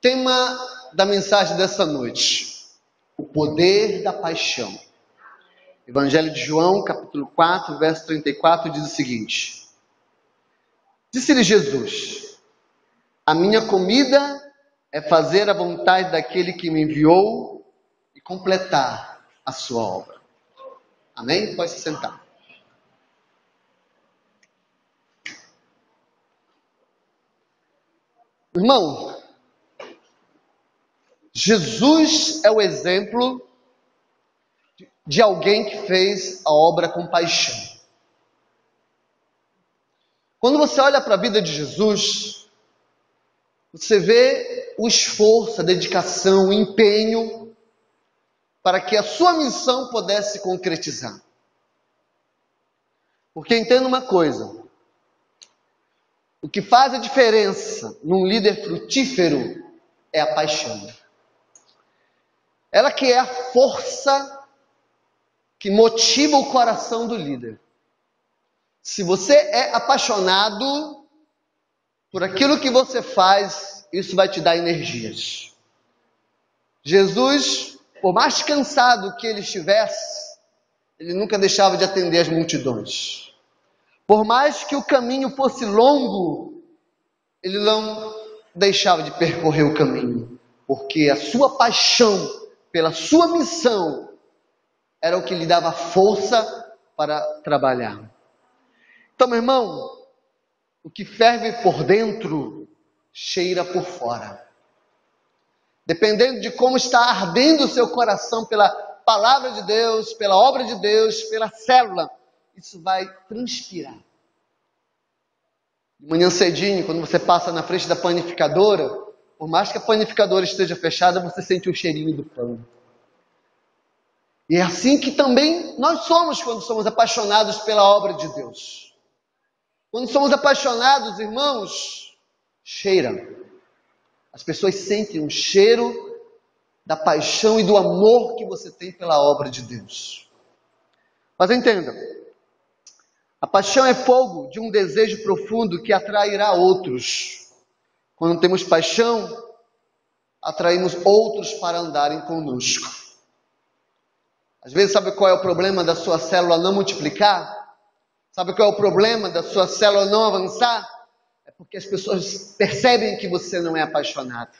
Tema da mensagem dessa noite: o poder da paixão. Evangelho de João, capítulo 4, verso 34, diz o seguinte: Disse-lhe Jesus: A minha comida é fazer a vontade daquele que me enviou e completar a sua obra. Amém? Pode se sentar. Irmão, Jesus é o exemplo de alguém que fez a obra com paixão. Quando você olha para a vida de Jesus, você vê o esforço, a dedicação, o empenho para que a sua missão pudesse se concretizar. Porque entenda uma coisa: o que faz a diferença num líder frutífero é a paixão. Ela que é a força que motiva o coração do líder. Se você é apaixonado por aquilo que você faz, isso vai te dar energias. Jesus, por mais cansado que ele estivesse, ele nunca deixava de atender as multidões. Por mais que o caminho fosse longo, ele não deixava de percorrer o caminho, porque a sua paixão pela sua missão era o que lhe dava força para trabalhar. Então, meu irmão, o que ferve por dentro cheira por fora. Dependendo de como está ardendo o seu coração pela palavra de Deus, pela obra de Deus, pela célula, isso vai transpirar. De manhã cedinho, quando você passa na frente da panificadora, por mais que a panificadora esteja fechada, você sente o cheirinho do pão. E é assim que também nós somos quando somos apaixonados pela obra de Deus. Quando somos apaixonados, irmãos, cheira. As pessoas sentem um cheiro da paixão e do amor que você tem pela obra de Deus. Mas entenda, a paixão é fogo de um desejo profundo que atrairá outros. Quando temos paixão, atraímos outros para andarem conosco. Às vezes, sabe qual é o problema da sua célula não multiplicar? Sabe qual é o problema da sua célula não avançar? É porque as pessoas percebem que você não é apaixonado.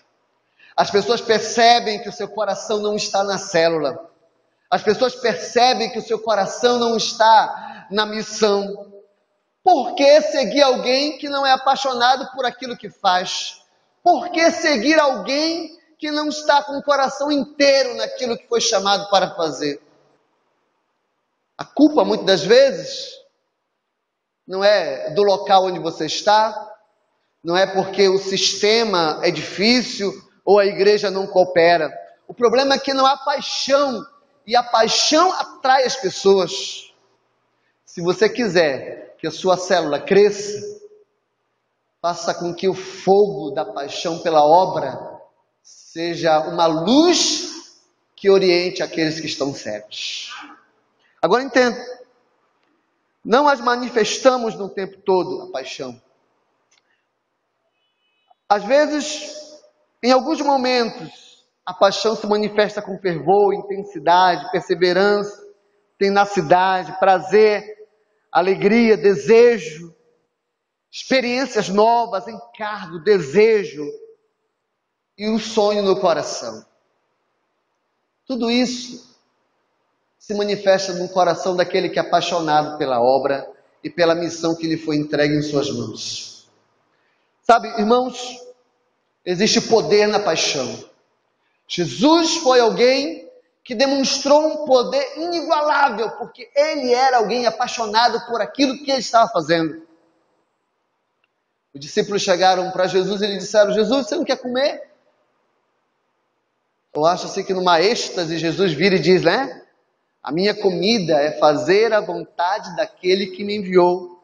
As pessoas percebem que o seu coração não está na célula. As pessoas percebem que o seu coração não está na missão. Por que seguir alguém que não é apaixonado por aquilo que faz? Por que seguir alguém que não está com o coração inteiro naquilo que foi chamado para fazer? A culpa, muitas das vezes, não é do local onde você está, não é porque o sistema é difícil ou a igreja não coopera. O problema é que não há paixão, e a paixão atrai as pessoas. Se você quiser que a sua célula cresça, faça com que o fogo da paixão pela obra seja uma luz que oriente aqueles que estão cegos. Agora entenda, não as manifestamos no tempo todo a paixão. Às vezes, em alguns momentos, a paixão se manifesta com fervor, intensidade, perseverança, tenacidade, prazer, alegria, desejo, experiências novas, encargo, desejo e um sonho no coração. Tudo isso se manifesta no coração daquele que é apaixonado pela obra e pela missão que lhe foi entregue em suas mãos. Sabe, irmãos, existe poder na paixão. Jesus foi alguém que demonstrou um poder inigualável, porque ele era alguém apaixonado por aquilo que ele estava fazendo. Os discípulos chegaram para Jesus e lhe disseram: Jesus, você não quer comer? Eu acho assim que numa êxtase Jesus vira e diz, né? A minha comida é fazer a vontade daquele que me enviou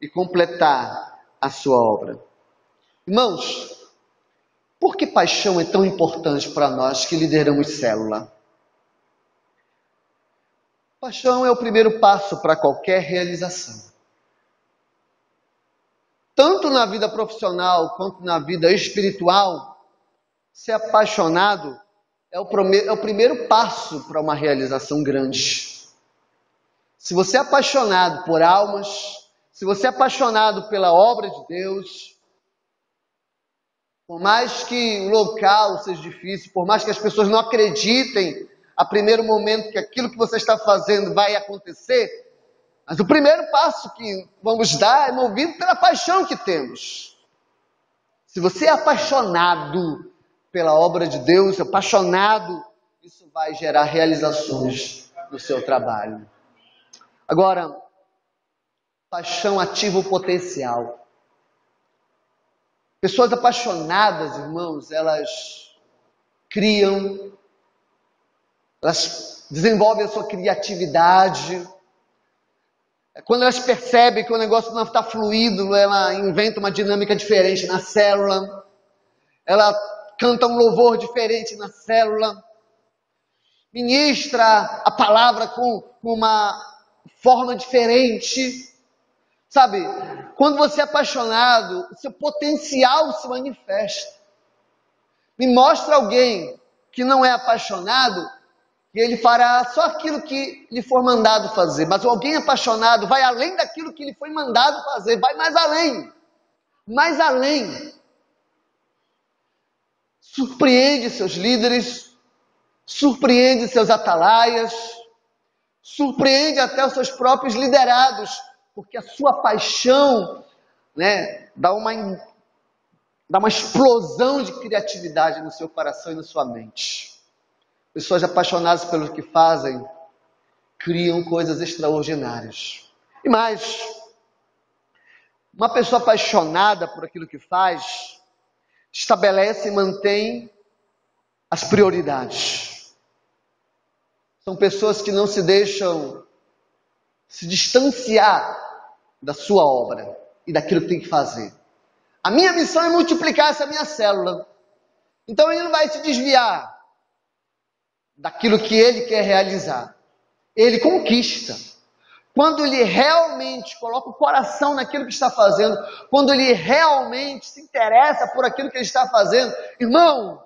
e completar a sua obra. Irmãos, por que paixão é tão importante para nós que lideramos célula? Paixão é o primeiro passo para qualquer realização. Tanto na vida profissional quanto na vida espiritual, ser apaixonado é o, é o primeiro passo para uma realização grande. Se você é apaixonado por almas, se você é apaixonado pela obra de Deus, por mais que o local seja difícil, por mais que as pessoas não acreditem a primeiro momento que aquilo que você está fazendo vai acontecer, mas o primeiro passo que vamos dar é movido pela paixão que temos. Se você é apaixonado pela obra de Deus, apaixonado, isso vai gerar realizações no seu trabalho. Agora, paixão ativa o potencial. Pessoas apaixonadas, irmãos, elas criam, elas desenvolvem a sua criatividade. Quando elas percebem que o negócio não está fluido, ela inventa uma dinâmica diferente na célula, ela canta um louvor diferente na célula, ministra a palavra com uma forma diferente. Sabe, quando você é apaixonado, o seu potencial se manifesta. Me mostra alguém que não é apaixonado e ele fará só aquilo que lhe for mandado fazer. Mas alguém apaixonado vai além daquilo que lhe foi mandado fazer, vai mais além. Mais além. Surpreende seus líderes, surpreende seus atalaias, surpreende até os seus próprios liderados porque a sua paixão né, dá, uma, dá uma explosão de criatividade no seu coração e na sua mente. Pessoas apaixonadas pelo que fazem criam coisas extraordinárias. E mais, uma pessoa apaixonada por aquilo que faz estabelece e mantém as prioridades. São pessoas que não se deixam se distanciar da sua obra e daquilo que tem que fazer. A minha missão é multiplicar essa minha célula. Então ele não vai se desviar daquilo que ele quer realizar. Ele conquista. Quando ele realmente coloca o coração naquilo que está fazendo, quando ele realmente se interessa por aquilo que ele está fazendo, irmão,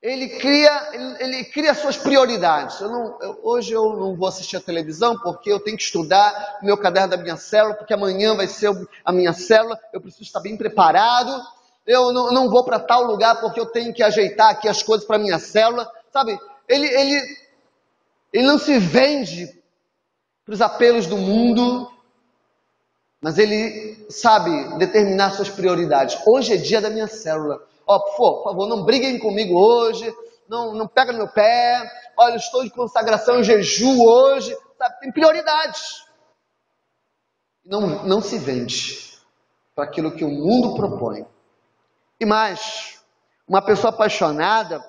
ele cria, ele, ele cria suas prioridades. Eu não, eu, hoje eu não vou assistir a televisão porque eu tenho que estudar o meu caderno da minha célula, porque amanhã vai ser a minha célula, eu preciso estar bem preparado. Eu não, não vou para tal lugar porque eu tenho que ajeitar aqui as coisas para minha célula. Sabe, ele, ele, ele não se vende para os apelos do mundo, mas ele sabe determinar suas prioridades. Hoje é dia da minha célula. Ó, por favor, não briguem comigo hoje, não, não pega no meu pé. Olha, estou de consagração em jejum hoje. Sabe? Tem prioridades. Não, não se vende para aquilo que o mundo propõe. E mais, uma pessoa apaixonada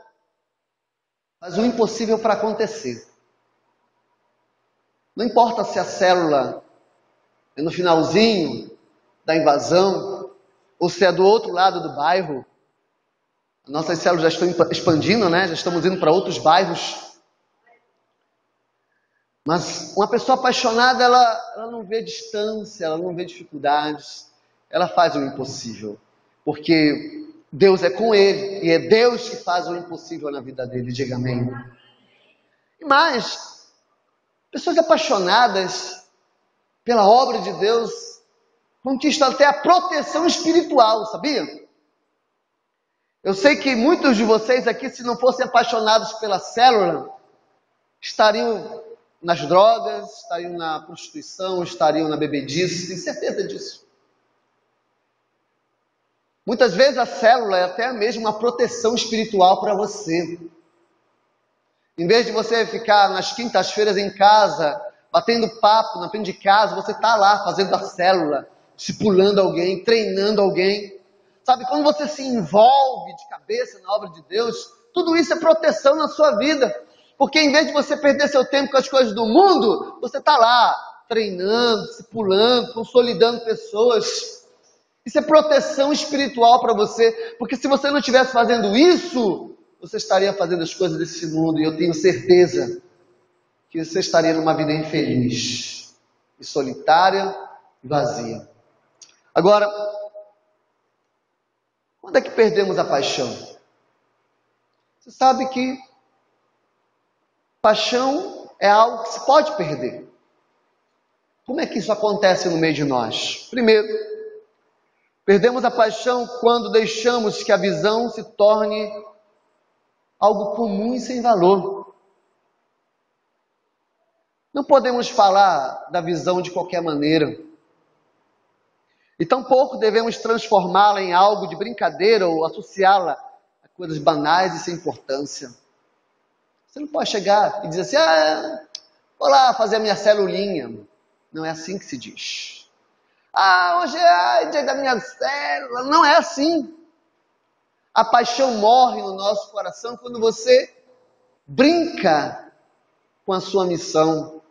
faz o impossível para acontecer. Não importa se a célula é no finalzinho da invasão, ou se é do outro lado do bairro, nossas células já estão expandindo, né? Já estamos indo para outros bairros. Mas uma pessoa apaixonada, ela, ela não vê distância, ela não vê dificuldades. Ela faz o impossível. Porque Deus é com ele. E é Deus que faz o impossível na vida dele. Diga amém. Mais, pessoas apaixonadas pela obra de Deus conquistam até a proteção espiritual, sabia? Eu sei que muitos de vocês aqui, se não fossem apaixonados pela célula, estariam nas drogas, estariam na prostituição, estariam na bebedice, tenho certeza disso. Muitas vezes a célula é até mesmo uma proteção espiritual para você. Em vez de você ficar nas quintas-feiras em casa, batendo papo na frente de casa, você está lá fazendo a célula, discipulando alguém, treinando alguém. Sabe, quando você se envolve de cabeça na obra de Deus, tudo isso é proteção na sua vida. Porque em vez de você perder seu tempo com as coisas do mundo, você está lá treinando, se pulando, consolidando pessoas. Isso é proteção espiritual para você. Porque se você não estivesse fazendo isso, você estaria fazendo as coisas desse mundo. E eu tenho certeza que você estaria numa vida infeliz, e solitária e vazia. Agora, quando é que perdemos a paixão? Você sabe que paixão é algo que se pode perder. Como é que isso acontece no meio de nós? Primeiro, perdemos a paixão quando deixamos que a visão se torne algo comum e sem valor. Não podemos falar da visão de qualquer maneira. E tampouco devemos transformá-la em algo de brincadeira ou associá-la a coisas banais e sem importância. Você não pode chegar e dizer assim: ah, vou lá fazer a minha celulinha. Não é assim que se diz. Ah, hoje é dia da minha célula. Não é assim. A paixão morre no nosso coração quando você brinca com a sua missão.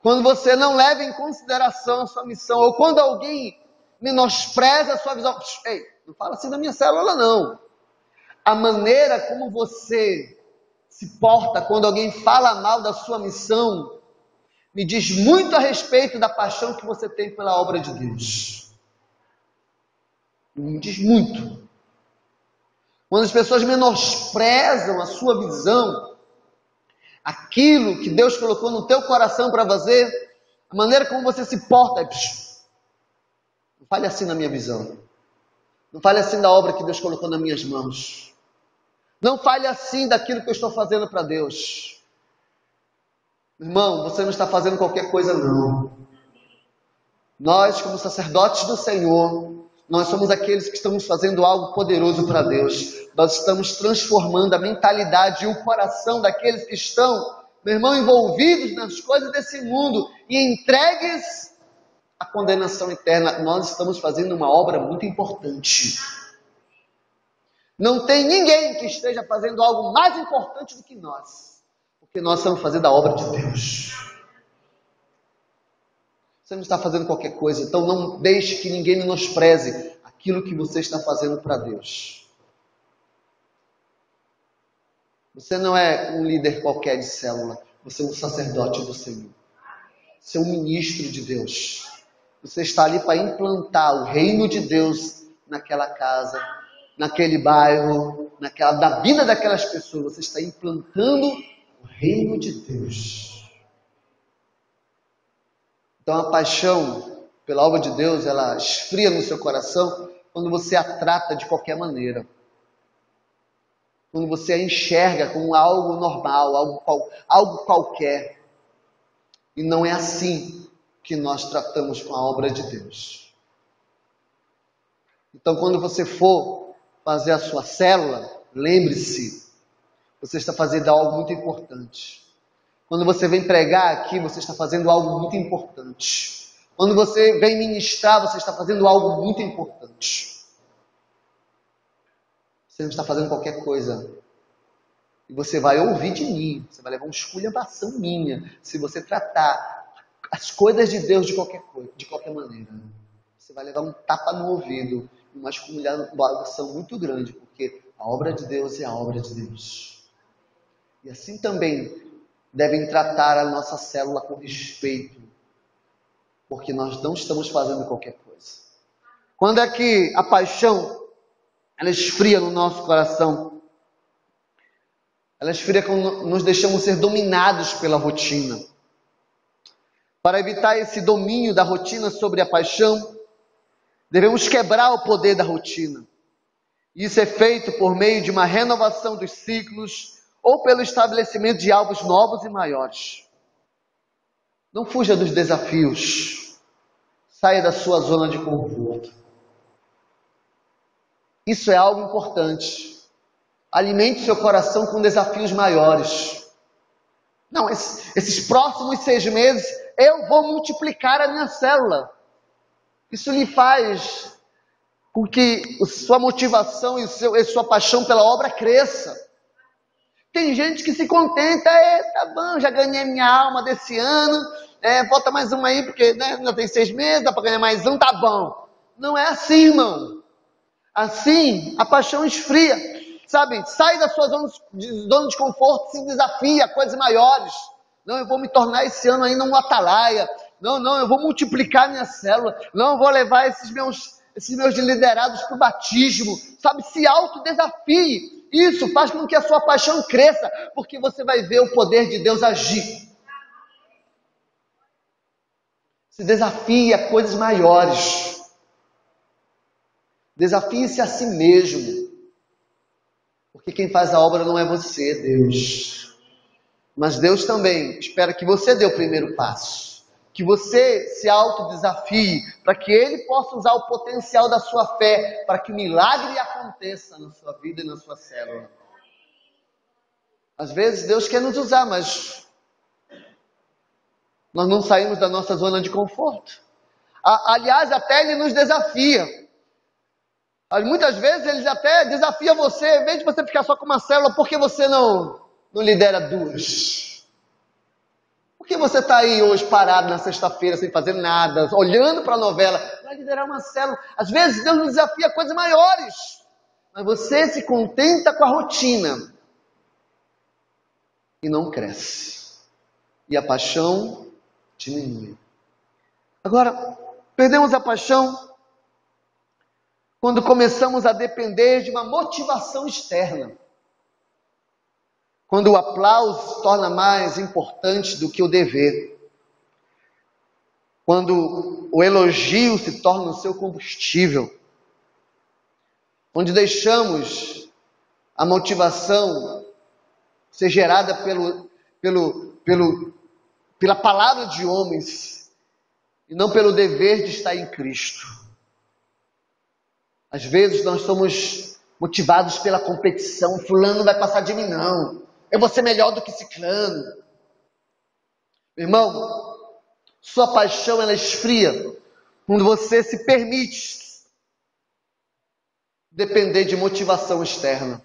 Quando você não leva em consideração a sua missão. Ou quando alguém menospreza a sua visão. Ei, não fala assim da minha célula, não. A maneira como você se porta quando alguém fala mal da sua missão me diz muito a respeito da paixão que você tem pela obra de Deus. Me diz muito. Quando as pessoas menosprezam a sua visão, aquilo que Deus colocou no teu coração para fazer, a maneira como você se porta, é, não fale assim na minha visão. Não fale assim da obra que Deus colocou nas minhas mãos. Não fale assim daquilo que eu estou fazendo para Deus. Irmão, você não está fazendo qualquer coisa, não. Nós, como sacerdotes do Senhor, nós somos aqueles que estamos fazendo algo poderoso para Deus. Nós estamos transformando a mentalidade e o coração daqueles que estão, meu irmão, envolvidos nas coisas desse mundo e entregues à condenação eterna. Nós estamos fazendo uma obra muito importante. Não tem ninguém que esteja fazendo algo mais importante do que nós. Porque nós estamos fazendo a obra de Deus. Você não está fazendo qualquer coisa, então não deixe que ninguém menospreze aquilo que você está fazendo para Deus. Você não é um líder qualquer de célula, você é um sacerdote do Senhor. Você é um ministro de Deus. Você está ali para implantar o reino de Deus naquela casa, naquele bairro, naquela, na vida daquelas pessoas. Você está implantando reino de Deus. Então a paixão pela obra de Deus, ela esfria no seu coração quando você a trata de qualquer maneira. Quando você a enxerga como algo normal, algo, algo qualquer. E não é assim que nós tratamos com a obra de Deus. Então, quando você for fazer a sua célula, lembre-se você está fazendo algo muito importante. Quando você vem pregar aqui, você está fazendo algo muito importante. Quando você vem ministrar, você está fazendo algo muito importante. Você não está fazendo qualquer coisa. E você vai ouvir de mim, você vai levar uma esculhambação minha, se você tratar as coisas de Deus de qualquer coisa, de qualquer maneira. Você vai levar um tapa no ouvido, uma esculhambação muito grande, porque a obra de Deus é a obra de Deus. E assim também devem tratar a nossa célula com respeito, porque nós não estamos fazendo qualquer coisa. Quando é que a paixão ela esfria no nosso coração? Ela esfria quando nos deixamos ser dominados pela rotina. Para evitar esse domínio da rotina sobre a paixão, devemos quebrar o poder da rotina. Isso é feito por meio de uma renovação dos ciclos ou pelo estabelecimento de alvos novos e maiores. Não fuja dos desafios. Saia da sua zona de conforto. Isso é algo importante. Alimente seu coração com desafios maiores. Não, esses, próximos seis meses eu vou multiplicar a minha célula. Isso lhe faz com que sua motivação e, seu, e sua paixão pela obra cresça. Tem gente que se contenta, é, tá bom, já ganhei minha alma desse ano, é, volta mais uma aí, porque né, ainda tem seis meses, dá para ganhar mais um, tá bom. Não é assim, irmão. Assim, a paixão esfria. Sabe, sai da sua zona de, zona de conforto, se desafia a coisas maiores. Não, eu vou me tornar esse ano ainda um atalaia. Não, não, eu vou multiplicar minha célula. Não, eu vou levar esses meus, esses meus liderados para o batismo. Sabe, se autodesafie Isso faz com que a sua paixão cresça, porque você vai ver o poder de Deus agir. Se desafie a coisas maiores. Desafie-se a si mesmo. Porque quem faz a obra não é você, é Deus. Mas Deus também espera que você dê o primeiro passo. Que você se autodesafie, para que Ele possa usar o potencial da sua fé, para que o milagre aconteça na sua vida e na sua célula. Às vezes Deus quer nos usar, mas nós não saímos da nossa zona de conforto. Aliás, até ele nos desafia. Muitas vezes ele até desafia você, em vez de você ficar só com uma célula, por que você não, não lidera duas? Por que você está aí hoje parado na sexta-feira sem fazer nada, olhando para a novela? Vai liderar uma célula. Às vezes Deus nos desafia a coisas maiores, mas você se contenta com a rotina e não cresce. E a paixão diminui. Agora, perdemos a paixão quando começamos a depender de uma motivação externa. Quando o aplauso se torna mais importante do que o dever. Quando o elogio se torna o seu combustível. Onde deixamos a motivação ser gerada pelo, pelo, pelo pela palavra de homens e não pelo dever de estar em Cristo. Às vezes nós somos motivados pela competição, fulano vai passar de mim não. Eu vou ser melhor do que ciclano. Irmão, sua paixão ela esfria quando você se permite depender de motivação externa.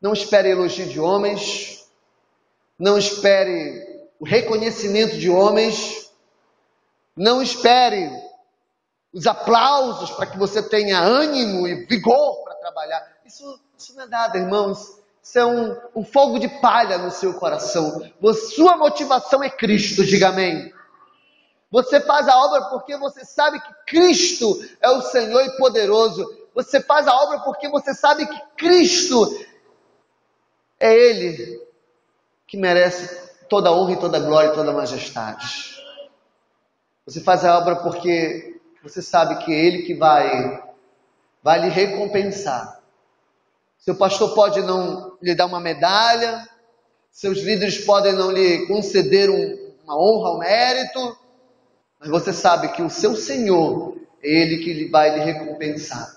Não espere elogio de homens, não espere o reconhecimento de homens, não espere os aplausos para que você tenha ânimo e vigor para trabalhar. Isso, isso não é nada, irmãos. Isso é um, um fogo de palha no seu coração. Sua motivação é Cristo, diga amém. Você faz a obra porque você sabe que Cristo é o Senhor e poderoso. Você faz a obra porque você sabe que Cristo é Ele que merece toda a honra e toda a glória e toda a majestade. Você faz a obra porque você sabe que é Ele que vai, vai lhe recompensar. Seu pastor pode não lhe dar uma medalha, seus líderes podem não lhe conceder um, uma honra, um mérito, mas você sabe que o seu Senhor é Ele que vai lhe recompensar.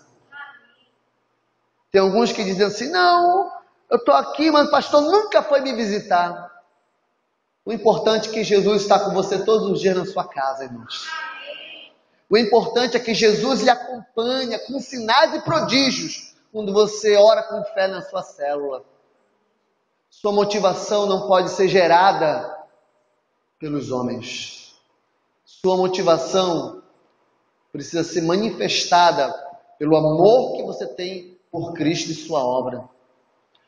Tem alguns que dizem assim: não, eu estou aqui, mas o pastor nunca foi me visitar. O importante é que Jesus está com você todos os dias na sua casa, irmãos. O importante é que Jesus lhe acompanha com sinais e prodígios quando você ora com fé na sua célula. Sua motivação não pode ser gerada pelos homens. Sua motivação precisa ser manifestada pelo amor que você tem por Cristo e sua obra.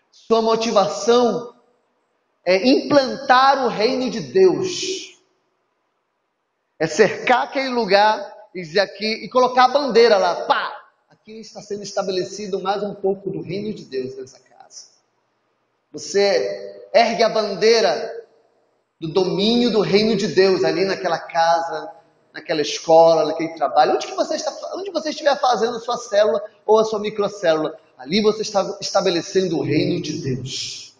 Sua motivação é implantar o reino de Deus. É cercar aquele lugar e dizer aqui e colocar a bandeira lá, pá! Aqui está sendo estabelecido mais um pouco do reino de Deus nessa casa. Você ergue a bandeira do domínio do reino de Deus ali naquela casa, naquela escola, naquele trabalho, onde que você está, onde você estiver fazendo a sua célula ou a sua microcélula, Ali você está estabelecendo o reino de Deus.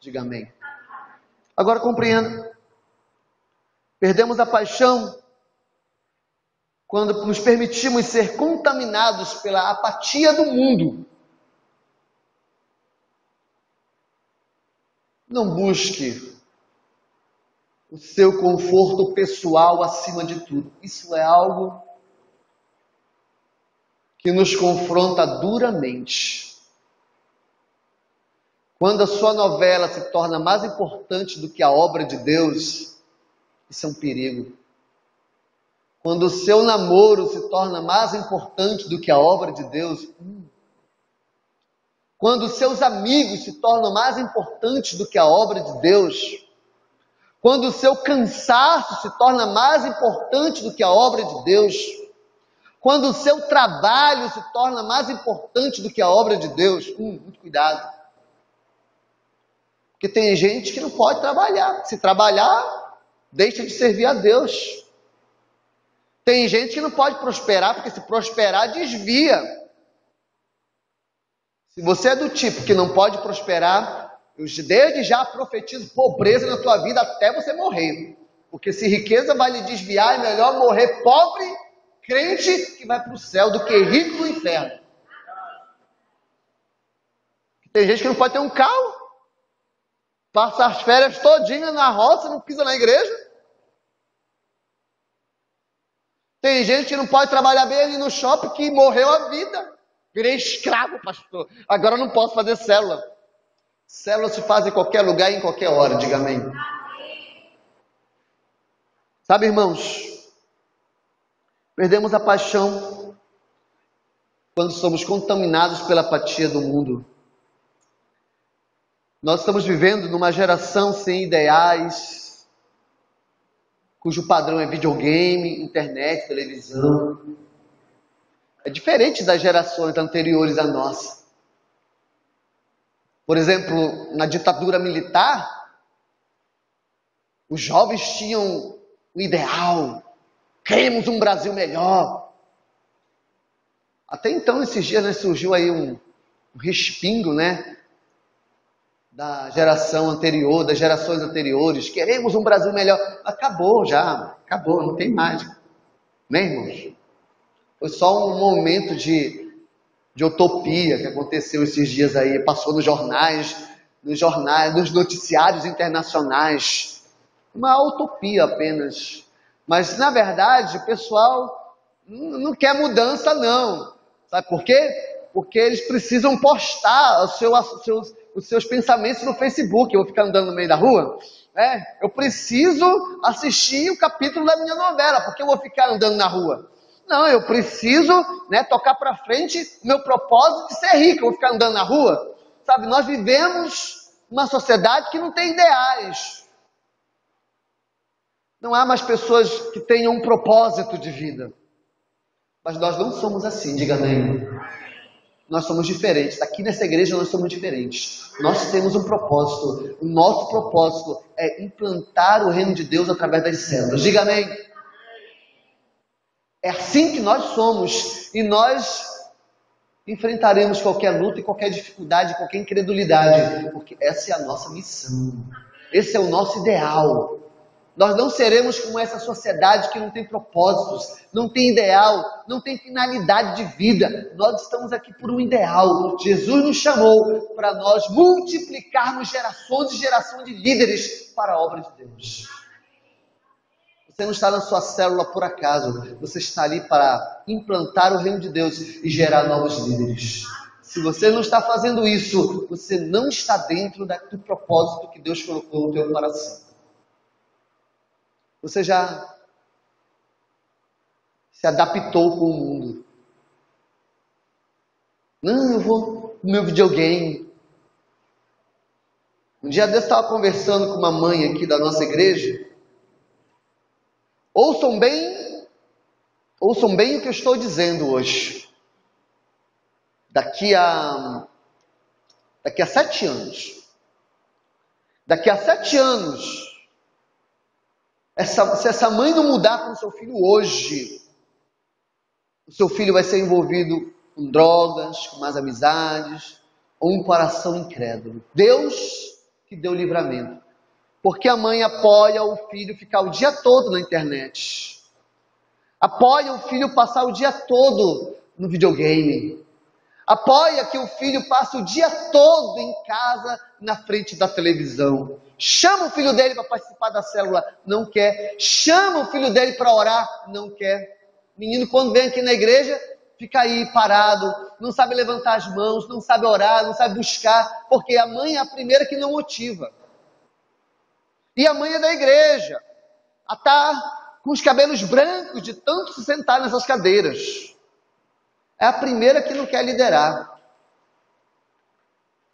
Diga amém. Agora compreenda. Perdemos a paixão quando nos permitimos ser contaminados pela apatia do mundo. Não busque o seu conforto pessoal acima de tudo. Isso é algo que nos confronta duramente. Quando a sua novela se torna mais importante do que a obra de Deus, isso é um perigo. Quando o seu namoro se torna mais importante do que a obra de Deus, hum. quando seus amigos se tornam mais importantes do que a obra de Deus, quando o seu cansaço se torna mais importante do que a obra de Deus, Quando o seu trabalho se torna mais importante do que a obra de Deus, hum, muito cuidado. Porque tem gente que não pode trabalhar. Se trabalhar, deixa de servir a Deus. Tem gente que não pode prosperar, porque se prosperar, desvia. Se você é do tipo que não pode prosperar, eu desde já profetizo pobreza na tua vida até você morrer. Porque se riqueza vai lhe desviar, é melhor morrer pobre, crente, que vai para o céu, do que rico no inferno. Tem gente que não pode ter um carro, passa as férias todinha na roça, não pisa na igreja. Tem gente que não pode trabalhar bem ali no shopping que morreu a vida. Virei escravo, pastor. Agora não posso fazer célula. Célula se faz em qualquer lugar e em qualquer hora, diga amém. Sabe, irmãos, perdemos a paixão quando somos contaminados pela apatia do mundo. Nós estamos vivendo numa geração sem ideais, cujo padrão é videogame, internet, televisão. É diferente das gerações anteriores à nossa. Por exemplo, na ditadura militar, os jovens tinham o ideal, queremos um Brasil melhor. Até então, esses dias, né, surgiu aí um, um respingo, né? Da geração anterior, das gerações anteriores, queremos um Brasil melhor. Acabou já, acabou, não tem mais. Né, irmãos? Foi só um momento de, de utopia que aconteceu esses dias aí, passou nos jornais, nos jornais, nos noticiários internacionais uma utopia apenas. Mas, na verdade, o pessoal não quer mudança, não. Sabe por quê? Porque eles precisam postar os seus, os seus, os seus pensamentos no Facebook. Eu vou ficar andando no meio da rua. É, eu preciso assistir o capítulo da minha novela, porque eu vou ficar andando na rua. Não, eu preciso né, tocar para frente o meu propósito de ser rico. Eu vou ficar andando na rua. Sabe, nós vivemos uma sociedade que não tem ideais. Não há mais pessoas que tenham um propósito de vida. Mas nós não somos assim, diga amém. Nós somos diferentes. Aqui nessa igreja nós somos diferentes. Nós temos um propósito. O nosso propósito é implantar o reino de Deus através das células. Diga amém. É assim que nós somos. E nós enfrentaremos qualquer luta e qualquer dificuldade, qualquer incredulidade. Porque essa é a nossa missão. Esse é o nosso ideal. Nós não seremos como essa sociedade que não tem propósitos, não tem ideal, não tem finalidade de vida. Nós estamos aqui por um ideal. Jesus nos chamou para nós multiplicarmos gerações e gerações de líderes para a obra de Deus. Você não está na sua célula por acaso, você está ali para implantar o reino de Deus e gerar novos líderes. Se você não está fazendo isso, você não está dentro do propósito que Deus colocou no teu coração. Você já se adaptou com o mundo? Não, eu vou no meu videogame. Um dia Deus estava conversando com uma mãe aqui da nossa igreja. Ouçam bem, ouçam bem o que eu estou dizendo hoje. Daqui a daqui a sete anos, daqui a sete anos, essa, se essa mãe não mudar com o seu filho hoje, o seu filho vai ser envolvido com drogas, com más amizades, ou um coração incrédulo. Deus que deu livramento. Porque a mãe apoia o filho ficar o dia todo na internet. Apoia o filho passar o dia todo no videogame. Apoia que o filho passe o dia todo em casa na frente da televisão. Chama o filho dele para participar da célula, não quer. Chama o filho dele para orar, não quer. Menino, quando vem aqui na igreja, fica aí parado, não sabe levantar as mãos, não sabe orar, não sabe buscar, porque a mãe é a primeira que não motiva. E a mãe é da igreja. Ela está com os cabelos brancos de tanto se sentar nessas cadeiras. É a primeira que não quer liderar.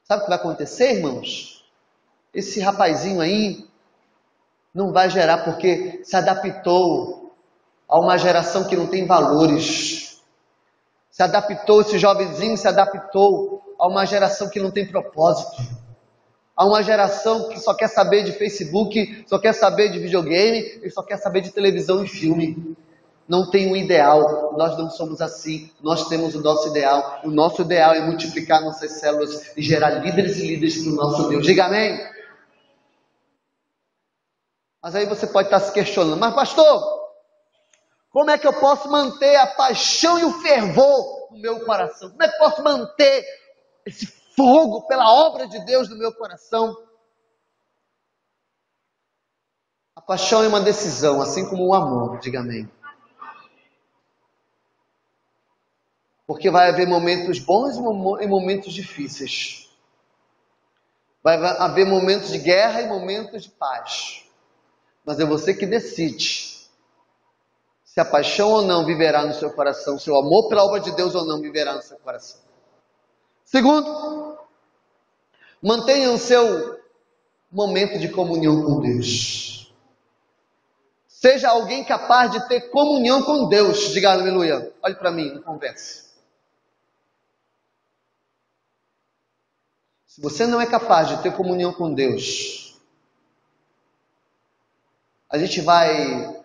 Sabe o que vai acontecer, irmãos? esse rapazinho aí não vai gerar porque se adaptou a uma geração que não tem valores. Se adaptou, esse jovenzinho se adaptou a uma geração que não tem propósito. A uma geração que só quer saber de Facebook, só quer saber de videogame e só quer saber de televisão e filme. Não tem um ideal, nós não somos assim, nós temos o nosso ideal. O nosso ideal é multiplicar nossas células e gerar líderes e líderes para o nosso Deus. Diga amém. Mas aí você pode estar se questionando, mas pastor, como é que eu posso manter a paixão e o fervor no meu coração? Como é que eu posso manter esse fogo pela obra de Deus no meu coração? A paixão é uma decisão, assim como o amor, diga amém. Porque vai haver momentos bons e momentos difíceis. Vai haver momentos de guerra e momentos de paz mas é você que decide se a paixão ou não viverá no seu coração, se o amor pela obra de Deus ou não viverá no seu coração. Segundo, mantenha o seu momento de comunhão com Deus. Seja alguém capaz de ter comunhão com Deus. Diga aleluia. Olhe para mim, não converse. Se você não é capaz de ter comunhão com Deus, a gente vai.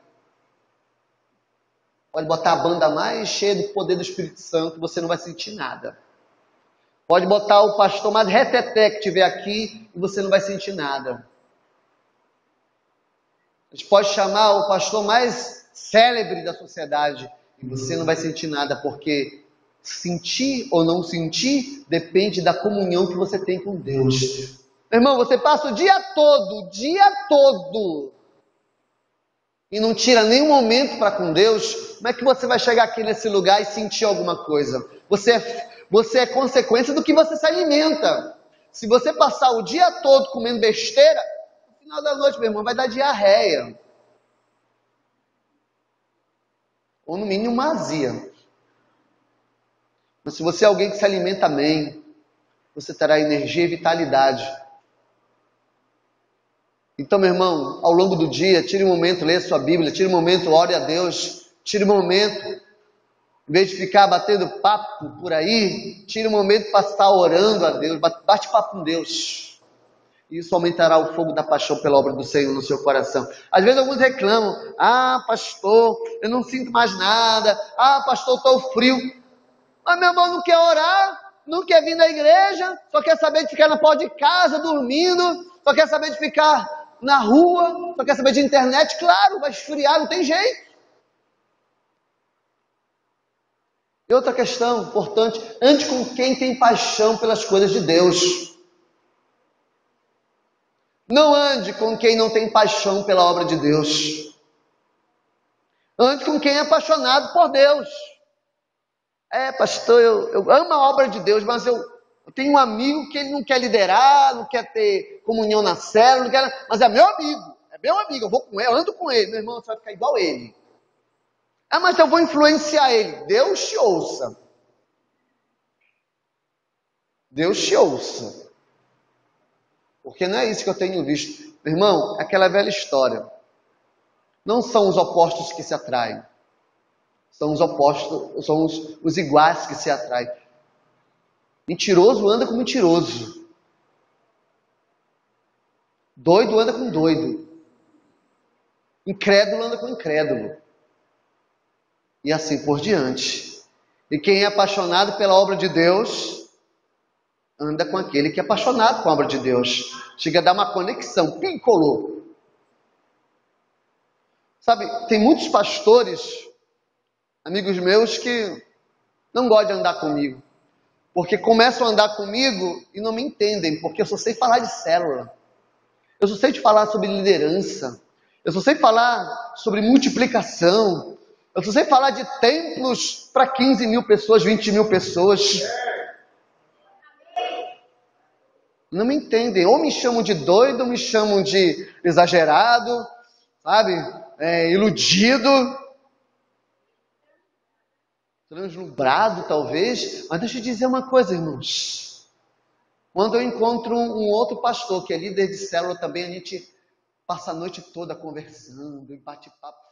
Pode botar a banda mais cheia do poder do Espírito Santo, você não vai sentir nada. Pode botar o pastor mais reteté que tiver aqui e você não vai sentir nada. A gente pode chamar o pastor mais célebre da sociedade e você não vai sentir nada, porque sentir ou não sentir depende da comunhão que você tem com Deus. Meu irmão, você passa o dia todo, o dia todo, e não tira nenhum momento para com Deus, como é que você vai chegar aqui nesse lugar e sentir alguma coisa? Você é, você é consequência do que você se alimenta. Se você passar o dia todo comendo besteira, no final da noite, meu irmão, vai dar diarreia. Ou no mínimo uma azia. Mas se você é alguém que se alimenta bem, você terá energia e vitalidade. Então, meu irmão, ao longo do dia, tire um momento, leia sua Bíblia, tire um momento, ore a Deus, tire um momento, em vez de ficar batendo papo por aí, tire um momento para estar orando a Deus, bate papo com Deus. Isso aumentará o fogo da paixão pela obra do Senhor no seu coração. Às vezes alguns reclamam: ah, pastor, eu não sinto mais nada, ah, pastor, estou frio. Mas meu irmão não quer orar, não quer vir na igreja, só quer saber de ficar na porta de casa dormindo, só quer saber de ficar na rua, só quer saber de internet, claro, vai esfriar, não tem jeito. E outra questão importante, ande com quem tem paixão pelas coisas de Deus. Não ande com quem não tem paixão pela obra de Deus. Ande com quem é apaixonado por Deus. É, pastor, eu, eu amo a obra de Deus, mas eu eu tenho um amigo que ele não quer liderar, não quer ter comunhão na célula, não quer, mas é meu amigo, é meu amigo, eu vou com ele, eu ando com ele, meu irmão, você vai ficar igual ele. Ah, mas eu vou influenciar ele. Deus te ouça. Deus te ouça. Porque não é isso que eu tenho visto. Meu irmão, é aquela velha história. Não são os opostos que se atraem. São os opostos, são os, os iguais que se atraem. Mentiroso anda com mentiroso. Doido anda com doido. Incrédulo anda com incrédulo. E assim por diante. E quem é apaixonado pela obra de Deus, anda com aquele que é apaixonado com a obra de Deus. Chega a dar uma conexão. Pincolou. Sabe, tem muitos pastores, amigos meus, que não gostam de andar comigo. Porque começam a andar comigo e não me entendem, porque eu só sei falar de célula. Eu só sei te falar sobre liderança. Eu só sei falar sobre multiplicação. Eu só sei falar de templos para 15 mil pessoas, 20 mil pessoas. Não me entendem. Ou me chamam de doido, ou me chamam de exagerado, sabe? É, iludido translumbrado talvez, mas deixa eu dizer uma coisa, irmãos. Quando eu encontro um, outro pastor que é líder de célula também, a gente passa a noite toda conversando, bate-papo.